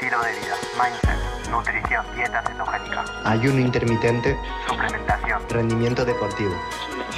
estilo de vida, mindset, nutrición, dieta cetogénica, ayuno intermitente, suplementación, rendimiento deportivo.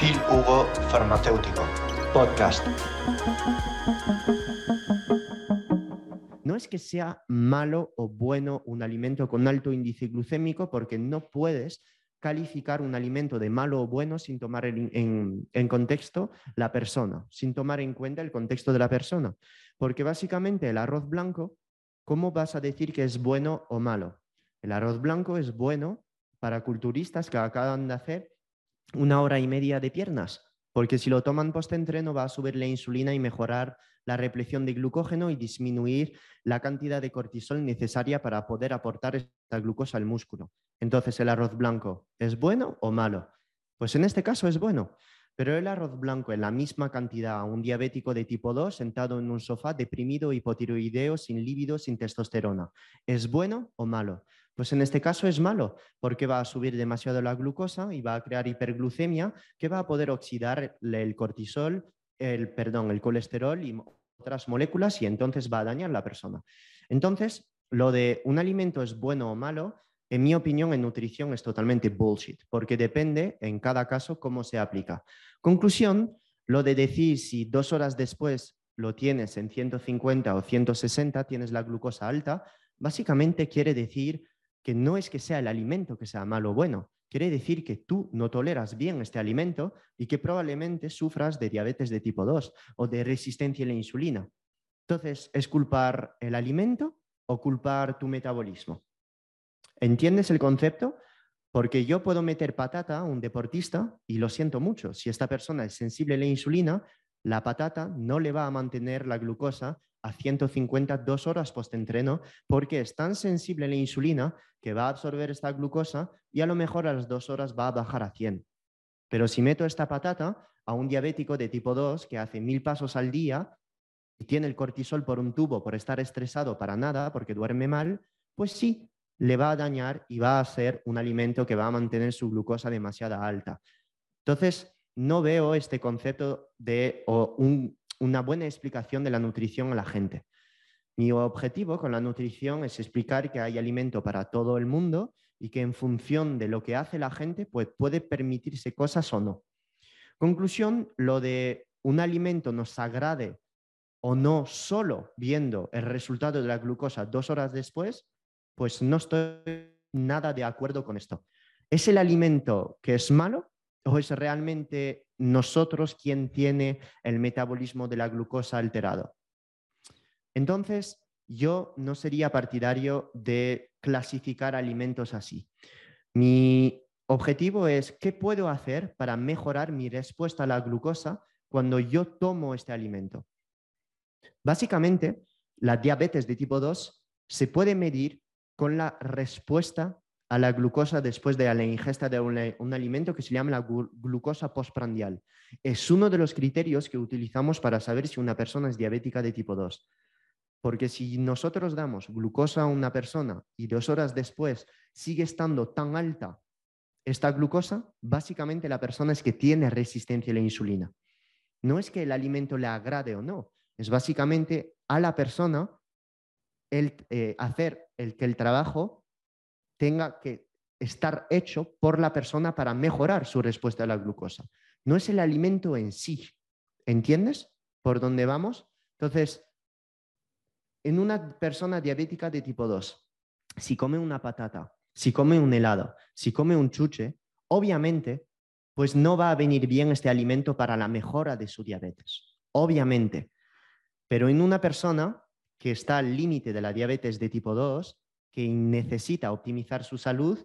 Phil Hugo Farmacéutico. Podcast. No es que sea malo o bueno un alimento con alto índice glucémico porque no puedes calificar un alimento de malo o bueno sin tomar en, en, contexto la persona, sin tomar en cuenta el contexto de la persona. Porque básicamente el arroz blanco, ¿cómo vas a decir que es bueno o malo? El arroz blanco es bueno para culturistas que acaban de hacer una hora y media de piernas, porque si lo toman post-entreno va a subir la insulina y mejorar la repleción de glucógeno y disminuir la cantidad de cortisol necesaria para poder aportar esta glucosa al músculo. Entonces, ¿el arroz blanco es bueno o malo? Pues en este caso es bueno, pero el arroz blanco en la misma cantidad a un diabético de tipo 2 sentado en un sofá deprimido, hipotiroideo, sin líbido, sin testosterona, ¿es bueno o malo? Pues en este caso es malo, porque va a subir demasiado la glucosa y va a crear hiperglucemia que va a poder oxidar el cortisol, el, perdón, el colesterol y otras moléculas y entonces va a dañar a la persona. Entonces, lo de un alimento es bueno o malo, en mi opinión, en nutrición es totalmente bullshit, porque depende en cada caso cómo se aplica. Conclusión, lo de decir si dos horas después lo tienes en 150 o 160, tienes la glucosa alta, básicamente quiere decir que no es que sea el alimento que sea malo o bueno, quiere decir que tú no toleras bien este alimento y que probablemente sufras de diabetes de tipo 2 o de resistencia a la insulina. Entonces, ¿es culpar el alimento o culpar tu metabolismo? ¿Entiendes el concepto? Porque yo puedo meter patata a un deportista y lo siento mucho. Si esta persona es sensible a la insulina, la patata no le va a mantener la glucosa a 150 dos horas post-entreno porque es tan sensible a la insulina que va a absorber esta glucosa y a lo mejor a las dos horas va a bajar a 100. Pero si meto esta patata a un diabético de tipo 2 que hace mil pasos al día y tiene el cortisol por un tubo por estar estresado para nada, porque duerme mal, pues sí, le va a dañar y va a ser un alimento que va a mantener su glucosa demasiado alta. Entonces, no veo este concepto de una buena explicación de la nutrición a la gente. Mi objetivo con la nutrición es explicar que hay alimento para todo el mundo y que en función de lo que hace la gente, pues puede permitirse cosas o no. Conclusión, lo de un alimento nos agrade o no solo viendo el resultado de la glucosa dos horas después, pues no estoy nada de acuerdo con esto. ¿Es el alimento que es malo o es realmente nosotros quien tiene el metabolismo de la glucosa alterado? Entonces, yo no sería partidario de clasificar alimentos así. Mi objetivo es qué puedo hacer para mejorar mi respuesta a la glucosa cuando yo tomo este alimento. Básicamente, la diabetes de tipo 2 se puede medir con la respuesta a la glucosa después de la ingesta de un, alimento que se llama la glucosa postprandial. Es uno de los criterios que utilizamos para saber si una persona es diabética de tipo 2. Porque si nosotros damos glucosa a una persona y dos horas después sigue estando tan alta esta glucosa, básicamente la persona es que tiene resistencia a la insulina. No es que el alimento le agrade o no, es básicamente a la persona el, eh, hacer el que el trabajo tenga que estar hecho por la persona para mejorar su respuesta a la glucosa. No es el alimento en sí. ¿Entiendes por dónde vamos? Entonces, en una persona diabética de tipo 2, si come una patata, si come un helado, si come un chuche, obviamente, pues no va a venir bien este alimento para la mejora de su diabetes. Obviamente. Pero en una persona que está al límite de la diabetes de tipo 2, que necesita optimizar su salud,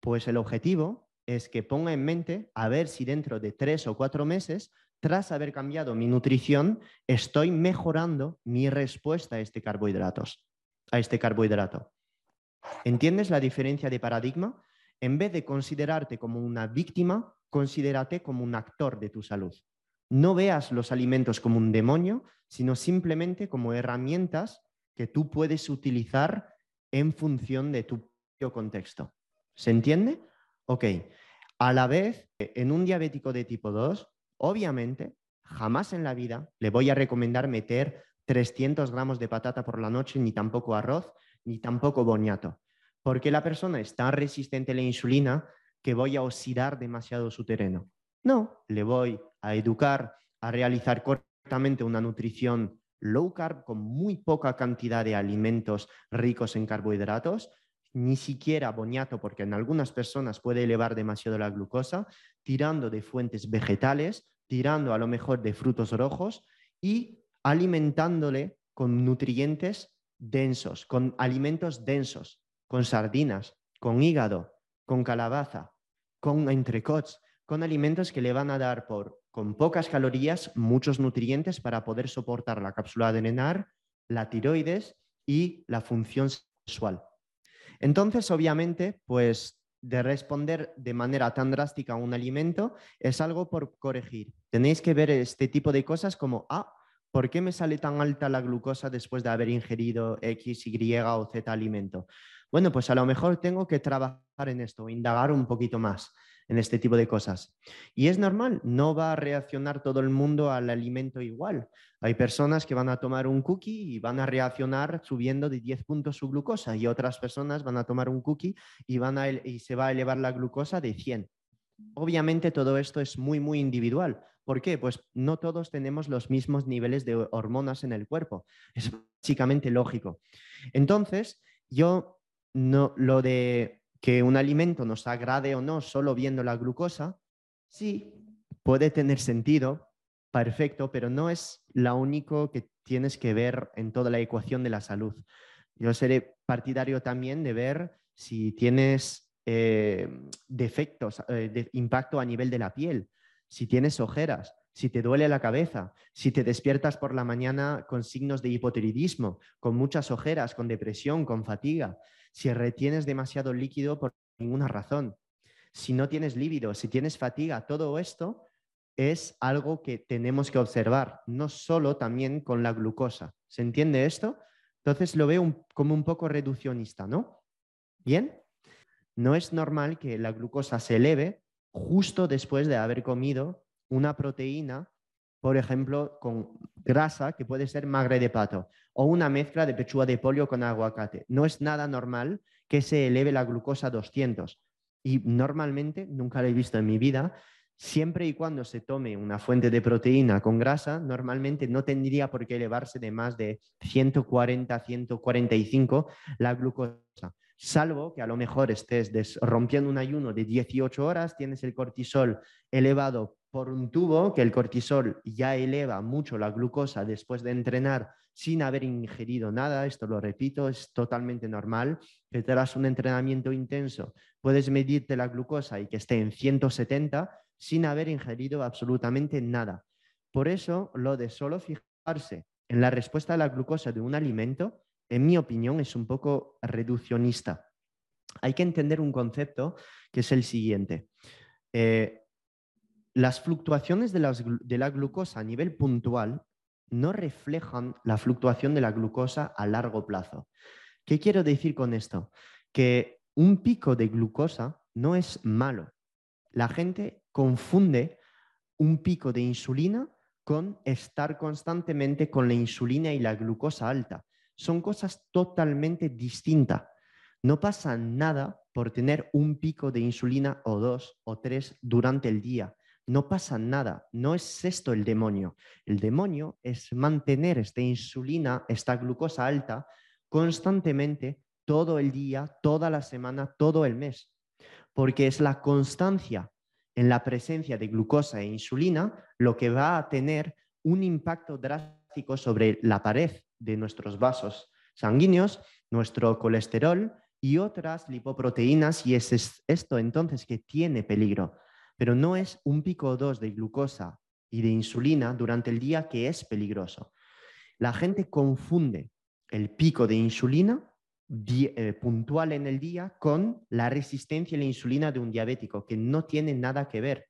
pues el objetivo es que ponga en mente a ver si dentro de tres o cuatro meses, tras haber cambiado mi nutrición, estoy mejorando mi respuesta a este carbohidratos, a este carbohidrato. ¿Entiendes la diferencia de paradigma? En vez de considerarte como una víctima, considérate como un actor de tu salud. No veas los alimentos como un demonio, sino simplemente como herramientas que tú puedes utilizar en función de tu propio contexto. ¿Se entiende? Ok. A la vez, en un diabético de tipo 2, obviamente, jamás en la vida le voy a recomendar meter 300 gramos de patata por la noche, ni tampoco arroz, ni tampoco boniato, porque la persona es tan resistente a la insulina que voy a oxidar demasiado su terreno. No, le voy a educar a realizar correctamente una nutrición low carb con muy poca cantidad de alimentos ricos en carbohidratos, ni siquiera boniato, porque en algunas personas puede elevar demasiado la glucosa, tirando de fuentes vegetales, tirando a lo mejor de frutos rojos y alimentándole con nutrientes densos, con alimentos densos, con sardinas, con hígado, con calabaza, con entrecots, con alimentos que le van a dar por con pocas calorías muchos nutrientes para poder soportar la cápsula adrenar, la tiroides y la función sexual. Entonces, obviamente, pues de responder de manera tan drástica a un alimento es algo por corregir. Tenéis que ver este tipo de cosas como, ah, ¿por qué me sale tan alta la glucosa después de haber ingerido X, Y o Z alimento? Bueno, pues a lo mejor tengo que trabajar en esto, indagar un poquito más en este tipo de cosas. Y es normal, no va a reaccionar todo el mundo al alimento igual. Hay personas que van a tomar un cookie y van a reaccionar subiendo de 10 puntos su glucosa y otras personas van a tomar un cookie y, van a, y se va a elevar la glucosa de 100. Obviamente todo esto es muy, muy individual. ¿Por qué? Pues no todos tenemos los mismos niveles de hormonas en el cuerpo. Es básicamente lógico. Entonces, yo no, lo de que un alimento nos agrade o no solo viendo la glucosa, sí, puede tener sentido, perfecto, pero no es lo único que tienes que ver en toda la ecuación de la salud. Yo seré partidario también de ver si tienes eh, defectos, eh, de impacto a nivel de la piel, si tienes ojeras, si te duele la cabeza, si te despiertas por la mañana con signos de hipotiroidismo, con muchas ojeras, con depresión, con fatiga, si retienes demasiado líquido por ninguna razón, si no tienes líbido, si tienes fatiga, todo esto es algo que tenemos que observar, no solo también con la glucosa. ¿Se entiende esto? Entonces lo veo como un poco reduccionista, ¿no? Bien, no es normal que la glucosa se eleve justo después de haber comido una proteína, por ejemplo, con grasa, que puede ser magre de pato, o una mezcla de pechuga de pollo con aguacate. No es nada normal que se eleve la glucosa a 200. Y normalmente, nunca lo he visto en mi vida, siempre y cuando se tome una fuente de proteína con grasa, normalmente no tendría por qué elevarse de más de 140, 145 la glucosa salvo que a lo mejor estés rompiendo un ayuno de 18 horas, tienes el cortisol elevado por un tubo, que el cortisol ya eleva mucho la glucosa después de entrenar sin haber ingerido nada, esto lo repito, es totalmente normal, que tras un entrenamiento intenso puedes medirte la glucosa y que esté en 170 sin haber ingerido absolutamente nada. Por eso, lo de solo fijarse en la respuesta a la glucosa de un alimento en mi opinión, es un poco reduccionista. Hay que entender un concepto que es el siguiente. Eh, las fluctuaciones de, la glucosa a nivel puntual no reflejan la fluctuación de la glucosa a largo plazo. ¿Qué quiero decir con esto? Que un pico de glucosa no es malo. La gente confunde un pico de insulina con estar constantemente con la insulina y la glucosa alta son cosas totalmente distintas. No pasa nada por tener un pico de insulina o dos o tres durante el día. No pasa nada. No es esto el demonio. El demonio es mantener esta insulina, esta glucosa alta constantemente todo el día, toda la semana, todo el mes. Porque es la constancia en la presencia de glucosa e insulina lo que va a tener un impacto drástico sobre la pared de nuestros vasos sanguíneos, nuestro colesterol y otras lipoproteínas y es esto entonces que tiene peligro. Pero no es un pico o dos de glucosa y de insulina durante el día que es peligroso. La gente confunde el pico de insulina eh, puntual en el día con la resistencia a la insulina de un diabético, que no tiene nada que ver.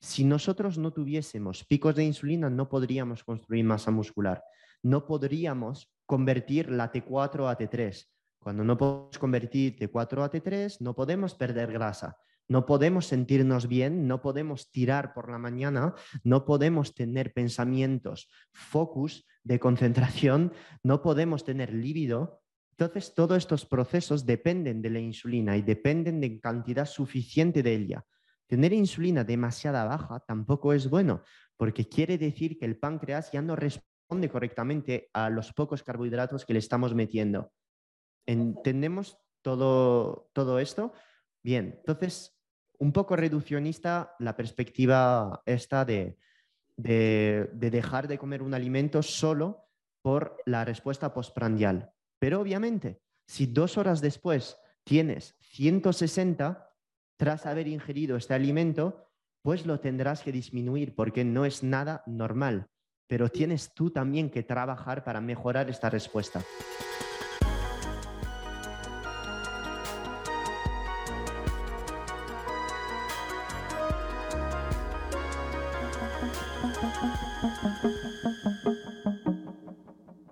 Si nosotros no tuviésemos picos de insulina, no podríamos construir masa muscular no podríamos convertir la T4 a T3. Cuando no podemos convertir T4 a T3, no podemos perder grasa, no podemos sentirnos bien, no podemos tirar por la mañana, no podemos tener pensamientos, focus de concentración, no podemos tener líbido, Entonces, todos estos procesos dependen de la insulina y dependen de cantidad suficiente de ella. Tener insulina demasiada baja tampoco es bueno, porque quiere decir que el páncreas ya no responde correctamente a los pocos carbohidratos que le estamos metiendo. ¿Entendemos todo, todo esto? Bien, entonces, un poco reduccionista la perspectiva esta de, de, dejar de comer un alimento solo por la respuesta postprandial. Pero obviamente, si dos horas después tienes 160 tras haber ingerido este alimento, pues lo tendrás que disminuir porque no es nada normal. Pero tienes tú también que trabajar para mejorar esta respuesta.